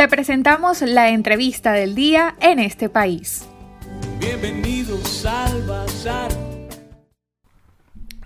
Te presentamos la entrevista del día en este país. Bienvenidos al Bazar.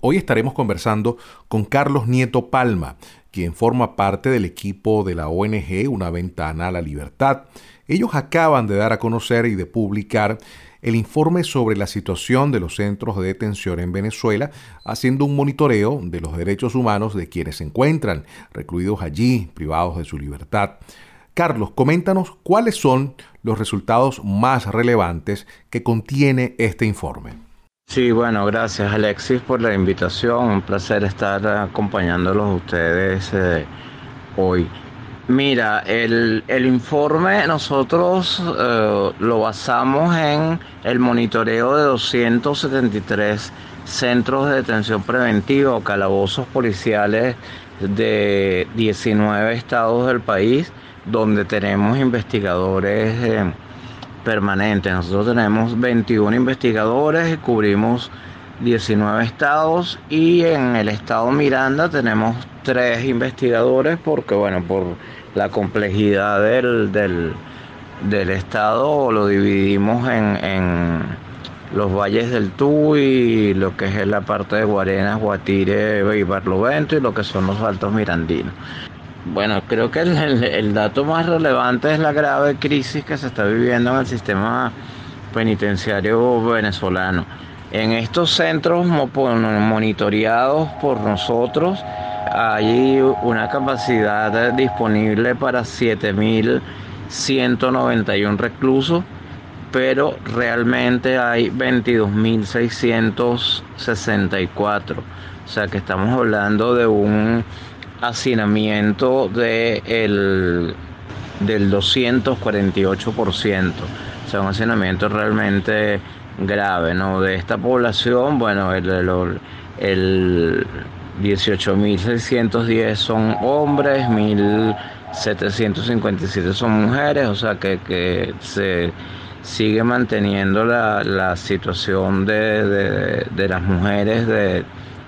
Hoy estaremos conversando con Carlos Nieto Palma, quien forma parte del equipo de la ONG Una Ventana a la Libertad. Ellos acaban de dar a conocer y de publicar el informe sobre la situación de los centros de detención en Venezuela, haciendo un monitoreo de los derechos humanos de quienes se encuentran recluidos allí, privados de su libertad. Carlos, coméntanos cuáles son los resultados más relevantes que contiene este informe. Sí, bueno, gracias Alexis por la invitación. Un placer estar acompañándolos a ustedes eh, hoy. Mira, el, informe nosotros eh, lo basamos en el monitoreo de 273 centros de detención preventiva o calabozos policiales de 19 estados del país donde tenemos investigadores eh, permanentes. Nosotros tenemos 21 investigadores cubrimos 19 estados y en el estado Miranda tenemos tres investigadores porque bueno, por la complejidad del, del, estado lo dividimos en, en, los valles del Tuy, lo que es la parte de Guarenas, Guatire y Barlovento y lo que son los altos mirandinos. Bueno, creo que el, dato más relevante es la grave crisis que se está viviendo en el sistema penitenciario venezolano. En estos centros monitoreados por nosotros hay una capacidad disponible para 7.191 reclusos, pero realmente hay 22.664. O sea que estamos hablando de un hacinamiento de el, del 248%. O sea, un hacinamiento realmente grave, ¿no? De esta población, bueno, el, el, 18.610 son hombres, 1.757 son mujeres, o sea que, que se sigue manteniendo la, la situación de, de, de las mujeres de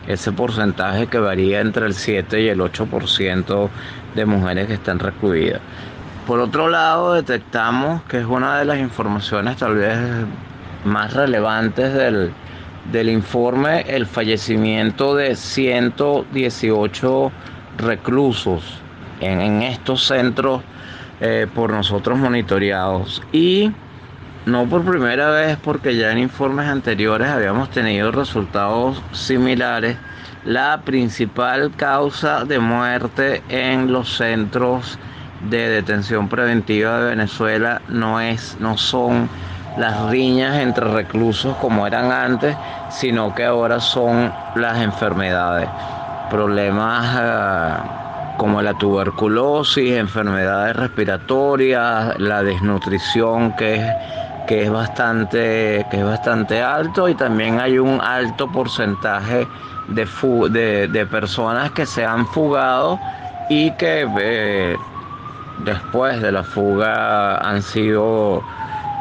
ese porcentaje que varía entre el 7 y el 8% de mujeres que están recluidas. Por otro lado, detectamos que es una de las informaciones tal vez más relevantes del, informe el fallecimiento de 118 reclusos en, estos centros eh, por nosotros monitoreados. Y no por primera vez, porque ya en informes anteriores habíamos tenido resultados similares. La principal causa de muerte en los centros de detención preventiva de Venezuela no es, no son las riñas entre reclusos como eran antes, sino que ahora son las enfermedades, problemas eh, como la tuberculosis, enfermedades respiratorias, la desnutrición que es que es bastante, que es bastante alto y también hay un alto porcentaje de, de, personas que se han fugado y que después de la fuga han sido,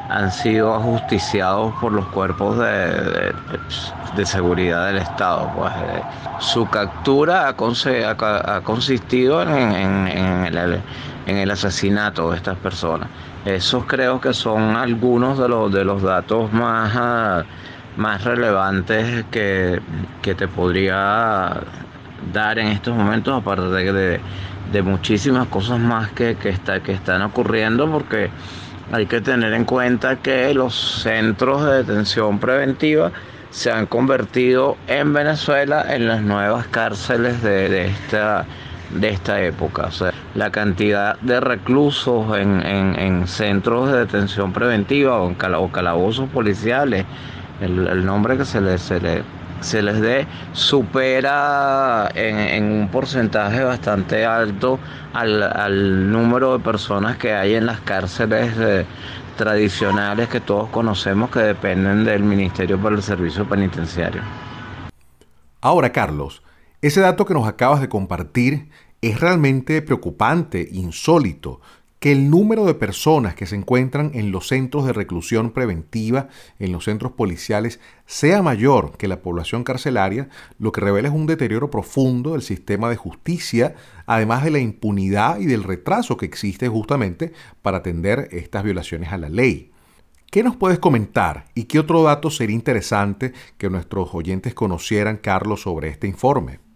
han sido ajusticiados por los cuerpos de, de seguridad del Estado. Pues, eh, su captura ha, ha consistido en, en, en el asesinato de estas personas. Esos creo que son algunos de los, de los datos más, ah, más relevantes que, te podría dar en estos momentos, aparte de, de muchísimas cosas más que, que, está, que están ocurriendo, porque hay que tener en cuenta que los centros de detención preventiva se han convertido en Venezuela en las nuevas cárceles de, de esta de esta época. O la cantidad de reclusos en, centros de detención preventiva o, en calabozos policiales, el, nombre que se les, se, se les dé, supera en, un porcentaje bastante alto al, número de personas que hay en las cárceles tradicionales que todos conocemos que dependen del Ministerio para el Servicio Penitenciario. Ahora, Carlos, ese dato que nos acabas de compartir es realmente preocupante, insólito. que el número de personas que se encuentran en los centros de reclusión preventiva, en los centros policiales, sea mayor que la población carcelaria, lo que revela es un deterioro profundo del sistema de justicia, además de la impunidad y del retraso que existe justamente para atender estas violaciones a la ley. ¿Qué nos puedes comentar y qué otro dato sería interesante que nuestros oyentes conocieran, Carlos, sobre este informe?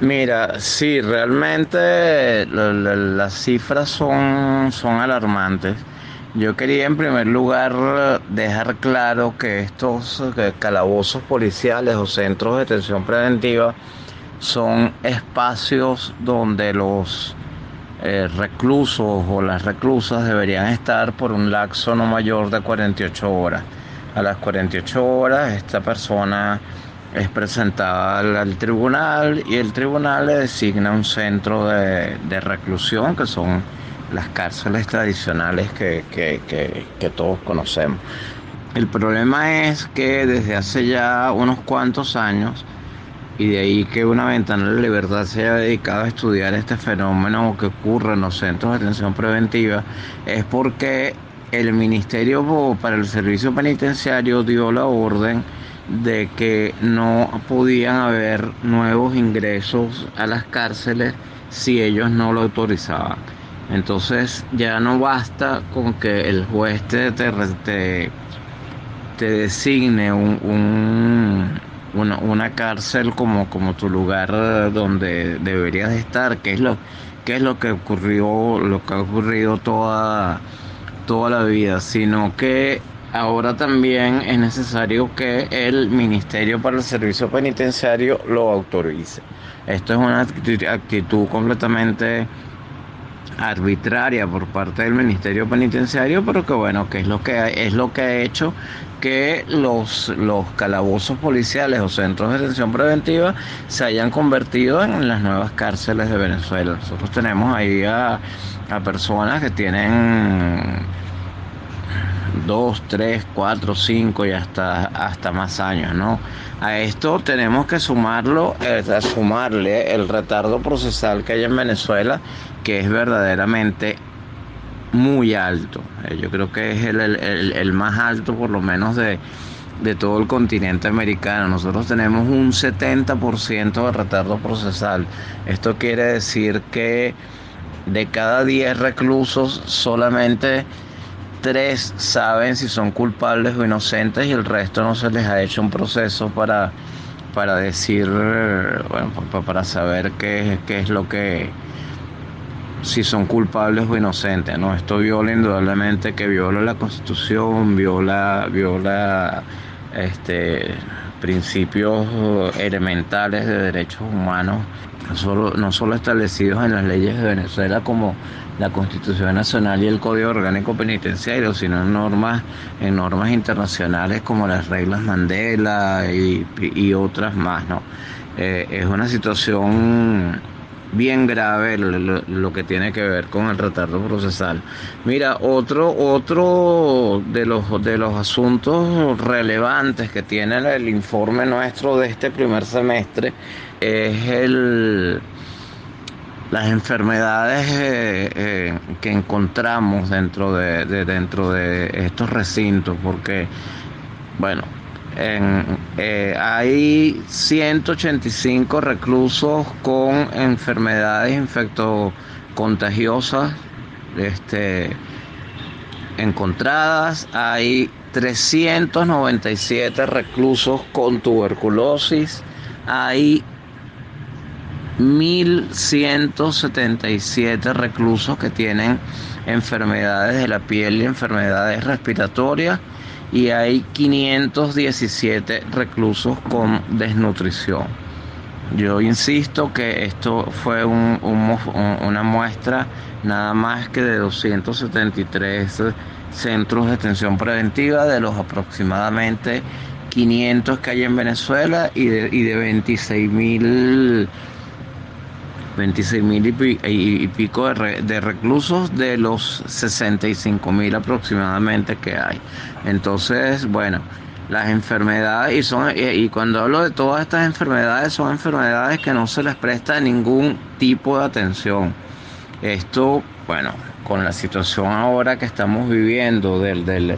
Mira, sí, realmente las cifras son, son alarmantes. Yo quería en primer lugar dejar claro que estos calabozos policiales o centros de detención preventiva son espacios donde los eh, reclusos o las reclusas deberían estar por un lapso no mayor de 48 horas. A las 48 horas esta persona es presentada al, tribunal y el tribunal le designa un centro de, reclusión que son las cárceles tradicionales que, que, todos conocemos. El problema es que desde hace ya unos cuantos años, y de ahí que una ventana de libertad se haya dedicado a estudiar este fenómeno que ocurre en los centros de atención preventiva, es porque el Ministerio para el Servicio Penitenciario dio la orden de que no podían haber nuevos ingresos a las cárceles si ellos no lo autorizaban. Entonces ya no basta con que el juez te, te, designe un, una, cárcel como, como tu lugar donde deberías estar, que es lo, que es lo que ocurrió, lo que ha ocurrido toda, toda la vida, sino que ahora también es necesario que el Ministerio para el Servicio Penitenciario lo autorice. Esto es una actitud completamente arbitraria por parte del Ministerio Penitenciario, pero que bueno, que es lo que es lo que ha hecho que los, los calabozos policiales o centros de detención preventiva se hayan convertido en las nuevas cárceles de Venezuela. Nosotros tenemos ahí a, a personas que tienen dos, tres, cuatro, cinco y hasta, hasta más años, ¿no? A esto tenemos que sumarlo, sumarle el retardo procesal que hay en Venezuela, que es verdaderamente muy alto. Eh, yo creo que es el, más alto por lo menos de, de todo el continente americano. Nosotros tenemos un 70% de retardo procesal. Esto quiere decir que de cada 10 reclusos solamente tres saben si son culpables o inocentes y el resto no se les ha hecho un proceso para, para decir, bueno, para saber qué, qué es lo que, si son culpables o inocentes, ¿no? Esto viola indudablemente que viola la constitución, viola, viola este principios elementales de derechos humanos, no solo, no solo establecidos en las leyes de Venezuela como la Constitución Nacional y el Código Orgánico Penitenciario, sino en normas, en normas internacionales como las reglas Mandela y, otras más. ¿no? Eh, es una situación bien grave lo, que tiene que ver con el retardo procesal. Mira, otro, otro de los de los asuntos relevantes que tiene el informe nuestro de este primer semestre es el las enfermedades eh, eh, que encontramos dentro de, dentro de estos recintos, porque, bueno, eh, hay 185 reclusos con enfermedades infectocontagiosas este, encontradas, hay 397 reclusos con tuberculosis, hay 1.177 reclusos que tienen enfermedades de la piel y enfermedades respiratorias y hay 517 reclusos con desnutrición. Yo insisto que esto fue una muestra nada más que de 273 centros de atención preventiva de los aproximadamente 500 que hay en Venezuela y de, y de 26 mil 26 mil y, pico de, reclusos de los 65 mil aproximadamente que hay. Entonces, bueno, las enfermedades, y, son, y, cuando hablo de todas estas enfermedades, son enfermedades que no se les presta ningún tipo de atención. Esto, bueno, con la situación ahora que estamos viviendo del, del,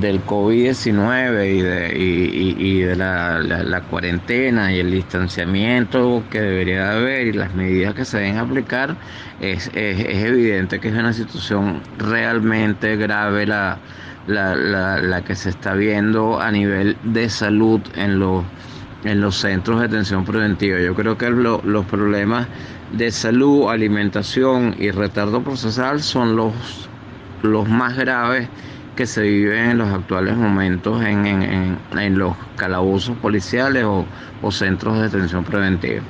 del COVID-19 y de, y, de la, cuarentena y el distanciamiento que debería haber y las medidas que se deben aplicar, es, evidente que es una situación realmente grave la, la, que se está viendo a nivel de salud en los, en los centros de atención preventiva. Yo creo que los problemas de salud, alimentación y retardo procesal son los, los más graves que se viven en los actuales momentos en, en, los calabozos policiales o, o centros de detención preventiva.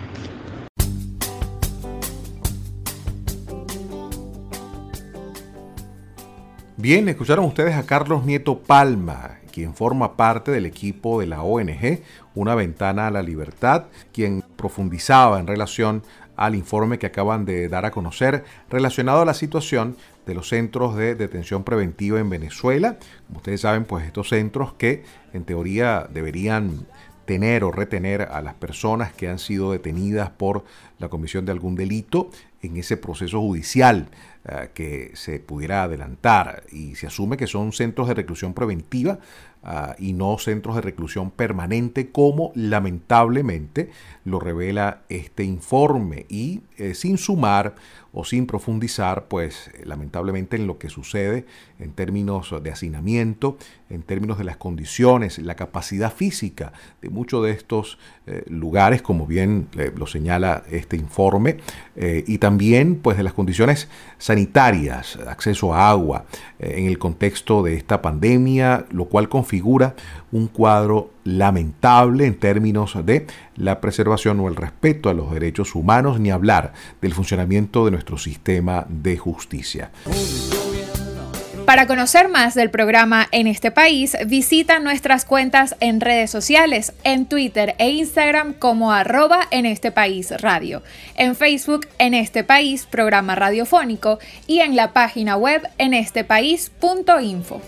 Bien, escucharon ustedes a Carlos Nieto Palma, quien forma parte del equipo de la ONG Una Ventana a la Libertad, quien profundizaba en relación al informe que acaban de dar a conocer relacionado a la situación de los centros de detención preventiva en Venezuela. Como ustedes saben, pues estos centros que en teoría deberían tener o retener a las personas que han sido detenidas por la comisión de algún delito en ese proceso judicial eh, que se pudiera adelantar y se asume que son centros de reclusión preventiva ah, y no centros de reclusión permanente como lamentablemente lo revela este informe. Y eh, sin sumar o sin profundizar, pues lamentablemente en lo que sucede en términos de hacinamiento, en términos de las condiciones, la capacidad física de muchos de estos eh, lugares, como bien eh, lo señala este informe, y también pues de las condiciones sanitarias, acceso a agua, en el contexto de esta pandemia, lo cual configura un cuadro lamentable en términos de la preservación o el respeto a los derechos humanos, ni hablar del funcionamiento de nuestro sistema de justicia. Para conocer más del programa en este país, visita nuestras cuentas en redes sociales, en Twitter e Instagram como arroba en este país radio, en Facebook en este país programa radiofónico y en la página web en este país.info.